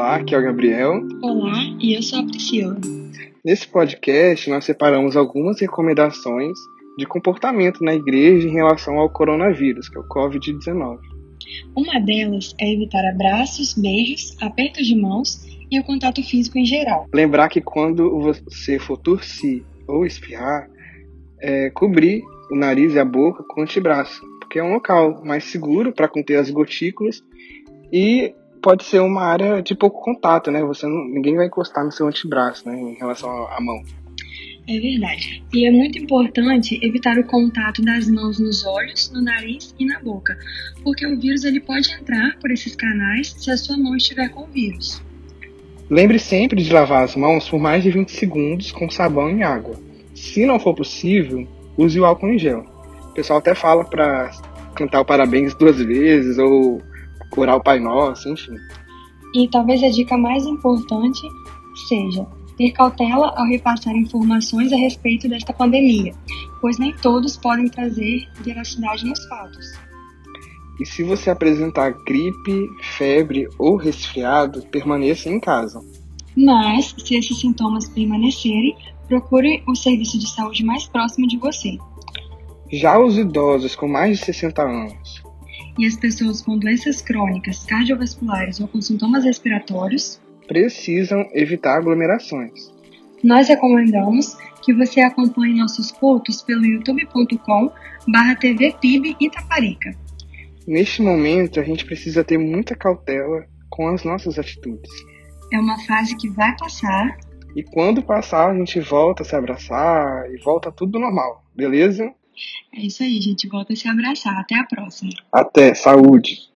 Olá, aqui é o Gabriel. Olá, e eu sou a Priscila. Nesse podcast, nós separamos algumas recomendações de comportamento na igreja em relação ao coronavírus, que é o Covid-19. Uma delas é evitar abraços, beijos, apertos de mãos e o contato físico em geral. Lembrar que quando você for tossir ou espirrar, é, cobrir o nariz e a boca com o antebraço, porque é um local mais seguro para conter as gotículas e pode ser uma área de pouco contato, né? Você não, ninguém vai encostar no seu antebraço, né, em relação à mão. É verdade. E é muito importante evitar o contato das mãos nos olhos, no nariz e na boca, porque o vírus ele pode entrar por esses canais se a sua mão estiver com o vírus. Lembre sempre de lavar as mãos por mais de 20 segundos com sabão e água. Se não for possível, use o álcool em gel. O pessoal até fala para cantar o parabéns duas vezes ou curar o Pai Nosso, enfim. E talvez a dica mais importante seja ter cautela ao repassar informações a respeito desta pandemia, pois nem todos podem trazer veracidade nos fatos. E se você apresentar gripe, febre ou resfriado, permaneça em casa. Mas, se esses sintomas permanecerem, procure o serviço de saúde mais próximo de você. Já os idosos com mais de 60 anos e as pessoas com doenças crônicas, cardiovasculares ou com sintomas respiratórios precisam evitar aglomerações. Nós recomendamos que você acompanhe nossos cultos pelo youtube.com barra tvpib Itaparica. Neste momento, a gente precisa ter muita cautela com as nossas atitudes. É uma fase que vai passar. E quando passar, a gente volta a se abraçar e volta tudo normal, beleza? É isso aí, gente. Volta a se abraçar. Até a próxima. Até. Saúde.